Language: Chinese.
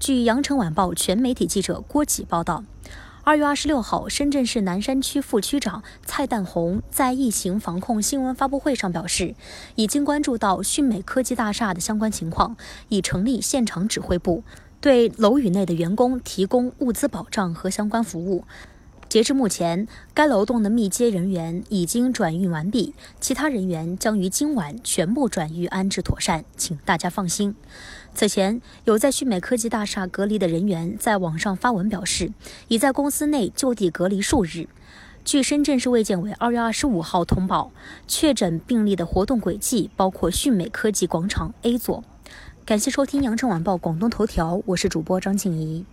据羊城晚报全媒体记者郭启报道。二月二十六号，深圳市南山区副区长蔡淡红在疫情防控新闻发布会上表示，已经关注到迅美科技大厦的相关情况，已成立现场指挥部，对楼宇内的员工提供物资保障和相关服务。截至目前，该楼栋的密接人员已经转运完毕，其他人员将于今晚全部转运安置妥善，请大家放心。此前，有在旭美科技大厦隔离的人员在网上发文表示，已在公司内就地隔离数日。据深圳市卫健委二月二十五号通报，确诊病例的活动轨迹包括旭美科技广场 A 座。感谢收听羊城晚报广东头条，我是主播张静怡。